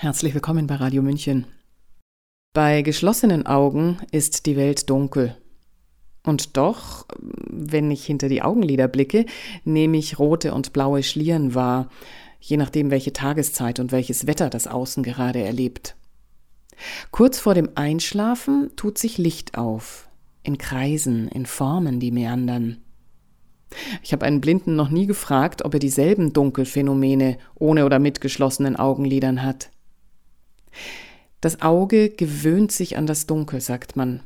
Herzlich willkommen bei Radio München. Bei geschlossenen Augen ist die Welt dunkel. Und doch, wenn ich hinter die Augenlider blicke, nehme ich rote und blaue Schlieren wahr, je nachdem, welche Tageszeit und welches Wetter das Außen gerade erlebt. Kurz vor dem Einschlafen tut sich Licht auf, in Kreisen, in Formen, die meandern. Ich habe einen Blinden noch nie gefragt, ob er dieselben Dunkelphänomene ohne oder mit geschlossenen Augenlidern hat. Das Auge gewöhnt sich an das Dunkel, sagt man.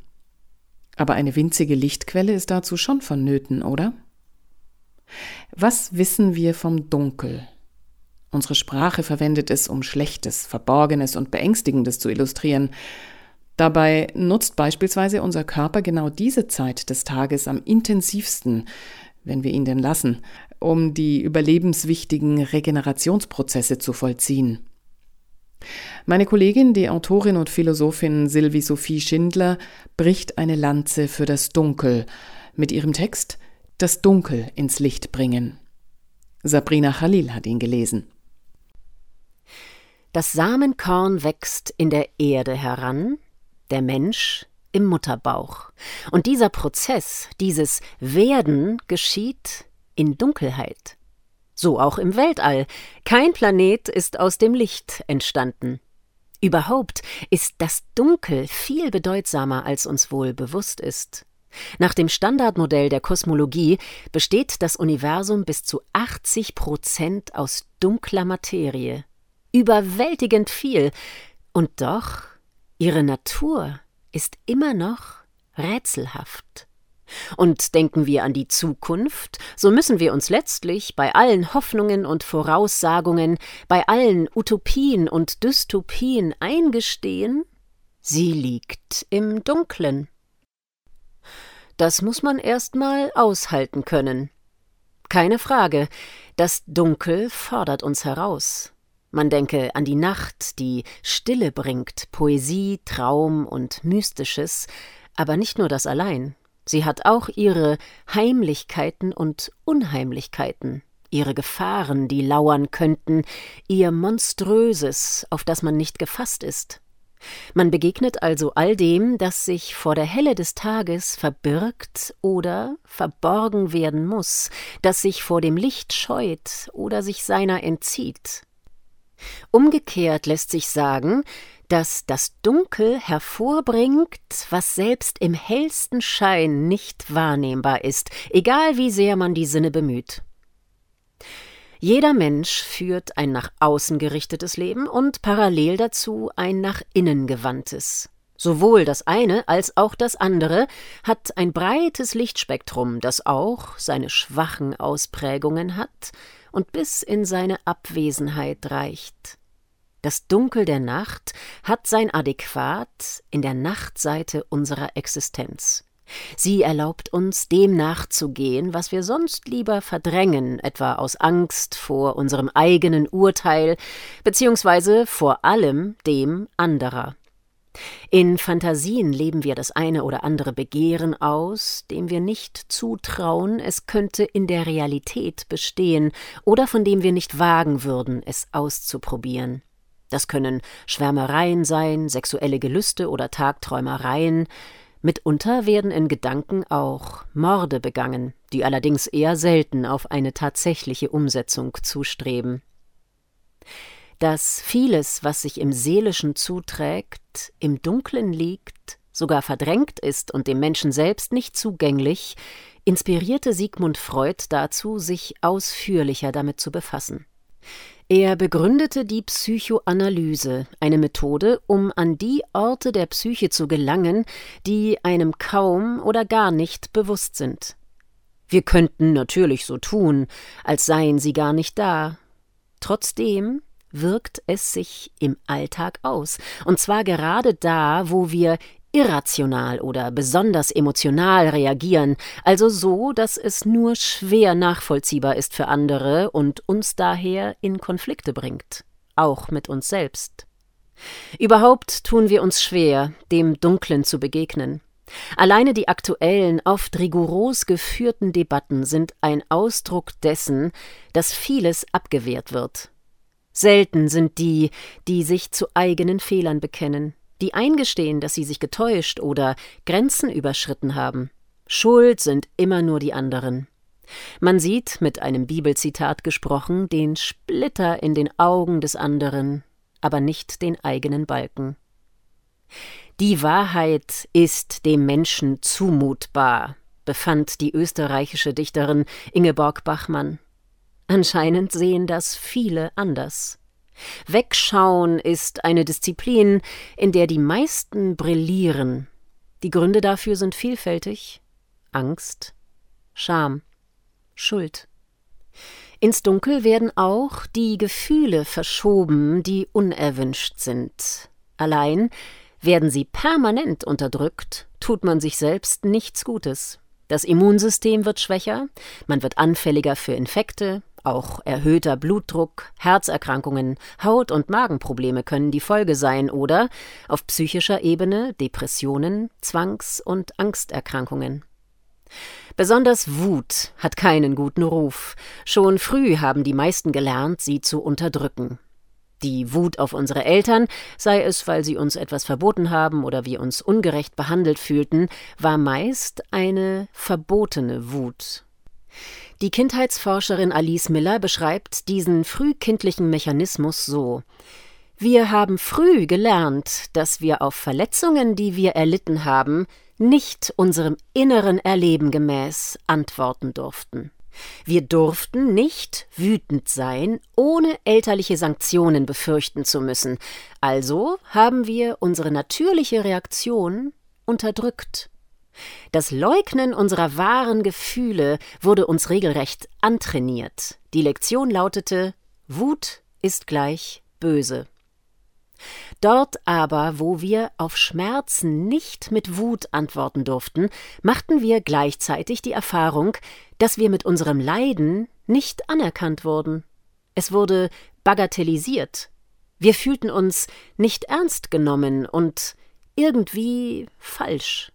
Aber eine winzige Lichtquelle ist dazu schon vonnöten, oder? Was wissen wir vom Dunkel? Unsere Sprache verwendet es, um Schlechtes, Verborgenes und Beängstigendes zu illustrieren. Dabei nutzt beispielsweise unser Körper genau diese Zeit des Tages am intensivsten, wenn wir ihn denn lassen, um die überlebenswichtigen Regenerationsprozesse zu vollziehen. Meine Kollegin, die Autorin und Philosophin Sylvie Sophie Schindler, bricht eine Lanze für das Dunkel mit ihrem Text Das Dunkel ins Licht bringen. Sabrina Khalil hat ihn gelesen. Das Samenkorn wächst in der Erde heran, der Mensch im Mutterbauch. Und dieser Prozess, dieses Werden geschieht in Dunkelheit. So auch im Weltall. Kein Planet ist aus dem Licht entstanden. Überhaupt ist das Dunkel viel bedeutsamer, als uns wohl bewusst ist. Nach dem Standardmodell der Kosmologie besteht das Universum bis zu 80 Prozent aus dunkler Materie. Überwältigend viel. Und doch, ihre Natur ist immer noch rätselhaft. Und denken wir an die Zukunft, so müssen wir uns letztlich bei allen Hoffnungen und Voraussagungen, bei allen Utopien und Dystopien eingestehen, sie liegt im Dunklen. Das muss man erst mal aushalten können. Keine Frage, das Dunkel fordert uns heraus. Man denke an die Nacht, die Stille bringt, Poesie, Traum und Mystisches, aber nicht nur das allein. Sie hat auch ihre Heimlichkeiten und Unheimlichkeiten, ihre Gefahren, die lauern könnten, ihr Monströses, auf das man nicht gefasst ist. Man begegnet also all dem, das sich vor der Helle des Tages verbirgt oder verborgen werden muss, das sich vor dem Licht scheut oder sich seiner entzieht. Umgekehrt lässt sich sagen, dass das Dunkel hervorbringt, was selbst im hellsten Schein nicht wahrnehmbar ist, egal wie sehr man die Sinne bemüht. Jeder Mensch führt ein nach außen gerichtetes Leben und parallel dazu ein nach innen gewandtes. Sowohl das eine als auch das andere hat ein breites Lichtspektrum, das auch seine schwachen Ausprägungen hat und bis in seine Abwesenheit reicht. Das Dunkel der Nacht hat sein Adäquat in der Nachtseite unserer Existenz. Sie erlaubt uns, dem nachzugehen, was wir sonst lieber verdrängen, etwa aus Angst vor unserem eigenen Urteil, beziehungsweise vor allem dem anderer. In Fantasien leben wir das eine oder andere Begehren aus, dem wir nicht zutrauen, es könnte in der Realität bestehen, oder von dem wir nicht wagen würden, es auszuprobieren. Das können Schwärmereien sein, sexuelle Gelüste oder Tagträumereien. Mitunter werden in Gedanken auch Morde begangen, die allerdings eher selten auf eine tatsächliche Umsetzung zustreben. Dass vieles, was sich im Seelischen zuträgt, im Dunklen liegt, sogar verdrängt ist und dem Menschen selbst nicht zugänglich, inspirierte Sigmund Freud dazu, sich ausführlicher damit zu befassen. Er begründete die Psychoanalyse, eine Methode, um an die Orte der Psyche zu gelangen, die einem kaum oder gar nicht bewusst sind. Wir könnten natürlich so tun, als seien sie gar nicht da. Trotzdem wirkt es sich im Alltag aus, und zwar gerade da, wo wir irrational oder besonders emotional reagieren, also so, dass es nur schwer nachvollziehbar ist für andere und uns daher in Konflikte bringt, auch mit uns selbst. Überhaupt tun wir uns schwer, dem Dunklen zu begegnen. Alleine die aktuellen, oft rigoros geführten Debatten sind ein Ausdruck dessen, dass vieles abgewehrt wird. Selten sind die, die sich zu eigenen Fehlern bekennen, die eingestehen, dass sie sich getäuscht oder Grenzen überschritten haben. Schuld sind immer nur die anderen. Man sieht, mit einem Bibelzitat gesprochen, den Splitter in den Augen des anderen, aber nicht den eigenen Balken. Die Wahrheit ist dem Menschen zumutbar, befand die österreichische Dichterin Ingeborg Bachmann. Anscheinend sehen das viele anders. Wegschauen ist eine Disziplin, in der die meisten brillieren. Die Gründe dafür sind vielfältig Angst, Scham, Schuld. Ins Dunkel werden auch die Gefühle verschoben, die unerwünscht sind. Allein werden sie permanent unterdrückt, tut man sich selbst nichts Gutes. Das Immunsystem wird schwächer, man wird anfälliger für Infekte, auch erhöhter Blutdruck, Herzerkrankungen, Haut- und Magenprobleme können die Folge sein oder auf psychischer Ebene Depressionen, Zwangs- und Angsterkrankungen. Besonders Wut hat keinen guten Ruf. Schon früh haben die meisten gelernt, sie zu unterdrücken. Die Wut auf unsere Eltern, sei es, weil sie uns etwas verboten haben oder wir uns ungerecht behandelt fühlten, war meist eine verbotene Wut. Die Kindheitsforscherin Alice Miller beschreibt diesen frühkindlichen Mechanismus so Wir haben früh gelernt, dass wir auf Verletzungen, die wir erlitten haben, nicht unserem inneren Erleben gemäß antworten durften. Wir durften nicht wütend sein, ohne elterliche Sanktionen befürchten zu müssen, also haben wir unsere natürliche Reaktion unterdrückt. Das Leugnen unserer wahren Gefühle wurde uns regelrecht antrainiert. Die Lektion lautete Wut ist gleich böse. Dort aber, wo wir auf Schmerzen nicht mit Wut antworten durften, machten wir gleichzeitig die Erfahrung, dass wir mit unserem Leiden nicht anerkannt wurden. Es wurde bagatellisiert. Wir fühlten uns nicht ernst genommen und irgendwie falsch.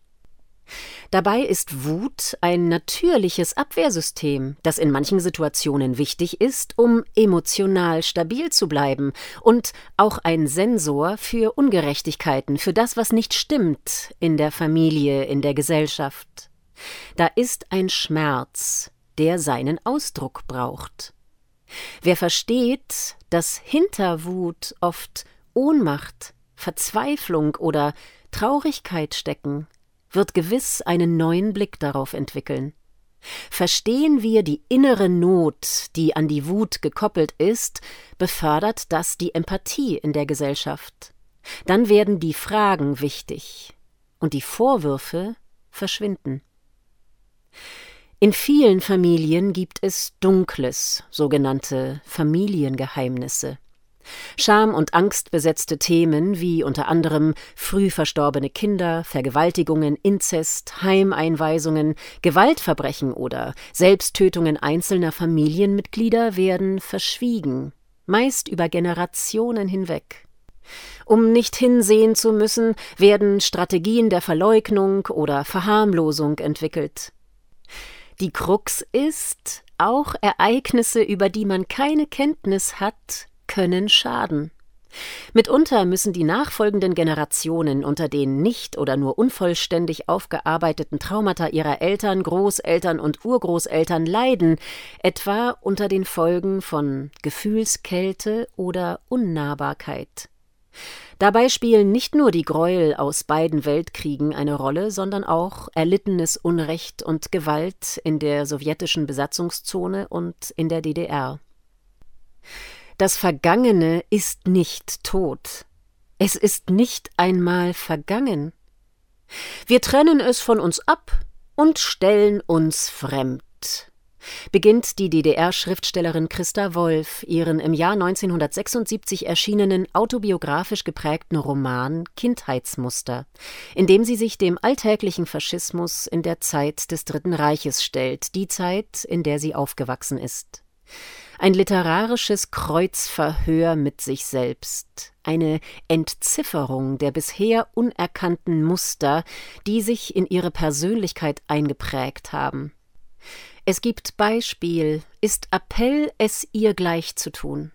Dabei ist Wut ein natürliches Abwehrsystem, das in manchen Situationen wichtig ist, um emotional stabil zu bleiben und auch ein Sensor für Ungerechtigkeiten, für das, was nicht stimmt in der Familie, in der Gesellschaft. Da ist ein Schmerz, der seinen Ausdruck braucht. Wer versteht, dass hinter Wut oft Ohnmacht, Verzweiflung oder Traurigkeit stecken, wird gewiss einen neuen Blick darauf entwickeln. Verstehen wir die innere Not, die an die Wut gekoppelt ist, befördert das die Empathie in der Gesellschaft. Dann werden die Fragen wichtig und die Vorwürfe verschwinden. In vielen Familien gibt es Dunkles, sogenannte Familiengeheimnisse. Scham und Angst besetzte Themen wie unter anderem früh verstorbene Kinder, Vergewaltigungen, Inzest, Heimeinweisungen, Gewaltverbrechen oder Selbsttötungen einzelner Familienmitglieder werden verschwiegen, meist über Generationen hinweg. Um nicht hinsehen zu müssen, werden Strategien der Verleugnung oder Verharmlosung entwickelt. Die Krux ist, auch Ereignisse, über die man keine Kenntnis hat, können schaden. Mitunter müssen die nachfolgenden Generationen unter den nicht oder nur unvollständig aufgearbeiteten Traumata ihrer Eltern, Großeltern und Urgroßeltern leiden, etwa unter den Folgen von Gefühlskälte oder Unnahbarkeit. Dabei spielen nicht nur die Gräuel aus beiden Weltkriegen eine Rolle, sondern auch erlittenes Unrecht und Gewalt in der sowjetischen Besatzungszone und in der DDR. Das Vergangene ist nicht tot. Es ist nicht einmal vergangen. Wir trennen es von uns ab und stellen uns fremd. Beginnt die DDR-Schriftstellerin Christa Wolf ihren im Jahr 1976 erschienenen autobiografisch geprägten Roman Kindheitsmuster, in dem sie sich dem alltäglichen Faschismus in der Zeit des Dritten Reiches stellt, die Zeit, in der sie aufgewachsen ist ein literarisches Kreuzverhör mit sich selbst, eine Entzifferung der bisher unerkannten Muster, die sich in ihre Persönlichkeit eingeprägt haben. Es gibt Beispiel, ist Appell, es ihr gleich zu tun.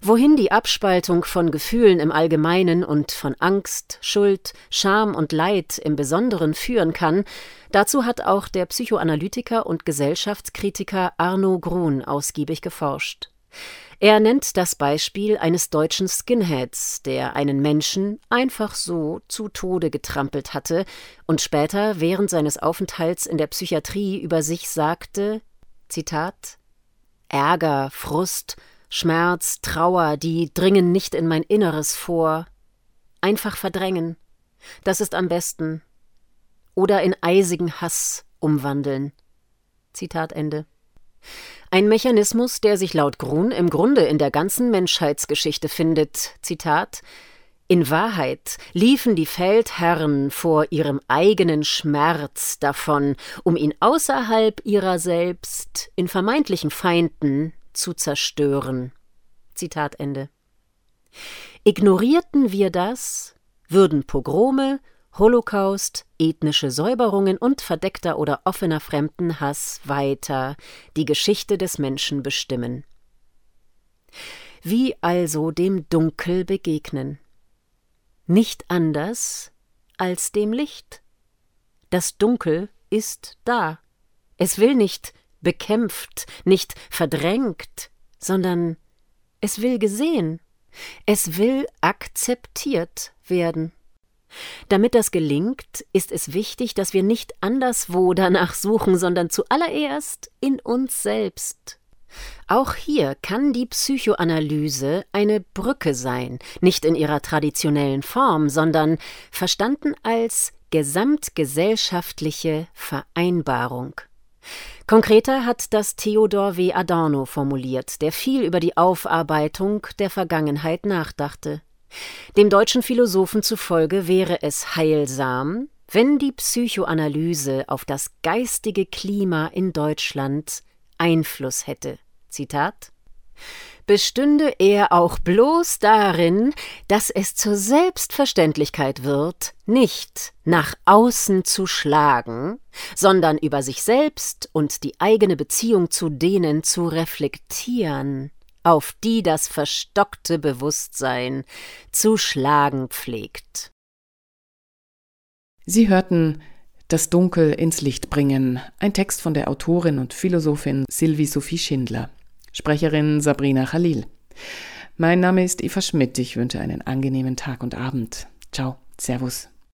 Wohin die Abspaltung von Gefühlen im Allgemeinen und von Angst, Schuld, Scham und Leid im Besonderen führen kann, dazu hat auch der Psychoanalytiker und Gesellschaftskritiker Arno Grun ausgiebig geforscht. Er nennt das Beispiel eines deutschen Skinheads, der einen Menschen einfach so zu Tode getrampelt hatte und später während seines Aufenthalts in der Psychiatrie über sich sagte: Zitat Ärger, Frust, Schmerz, Trauer, die dringen nicht in mein Inneres vor. Einfach verdrängen. Das ist am besten. Oder in eisigen Hass umwandeln. Zitat Ende. Ein Mechanismus, der sich laut Grun im Grunde in der ganzen Menschheitsgeschichte findet. Zitat in Wahrheit liefen die Feldherren vor ihrem eigenen Schmerz davon, um ihn außerhalb ihrer selbst in vermeintlichen Feinden zu zerstören. Zitat Ende. Ignorierten wir das, würden Pogrome, Holocaust, ethnische Säuberungen und verdeckter oder offener Fremdenhass weiter die Geschichte des Menschen bestimmen. Wie also dem Dunkel begegnen? Nicht anders als dem Licht. Das Dunkel ist da. Es will nicht bekämpft, nicht verdrängt, sondern es will gesehen, es will akzeptiert werden. Damit das gelingt, ist es wichtig, dass wir nicht anderswo danach suchen, sondern zuallererst in uns selbst. Auch hier kann die Psychoanalyse eine Brücke sein, nicht in ihrer traditionellen Form, sondern verstanden als gesamtgesellschaftliche Vereinbarung. Konkreter hat das Theodor W. Adorno formuliert, der viel über die Aufarbeitung der Vergangenheit nachdachte. Dem deutschen Philosophen zufolge wäre es heilsam, wenn die Psychoanalyse auf das geistige Klima in Deutschland Einfluss hätte. Zitat bestünde er auch bloß darin, dass es zur Selbstverständlichkeit wird, nicht nach außen zu schlagen, sondern über sich selbst und die eigene Beziehung zu denen zu reflektieren, auf die das verstockte Bewusstsein zu schlagen pflegt. Sie hörten Das Dunkel ins Licht bringen, ein Text von der Autorin und Philosophin Sylvie Sophie Schindler. Sprecherin Sabrina Khalil. Mein Name ist Eva Schmidt. Ich wünsche einen angenehmen Tag und Abend. Ciao, Servus.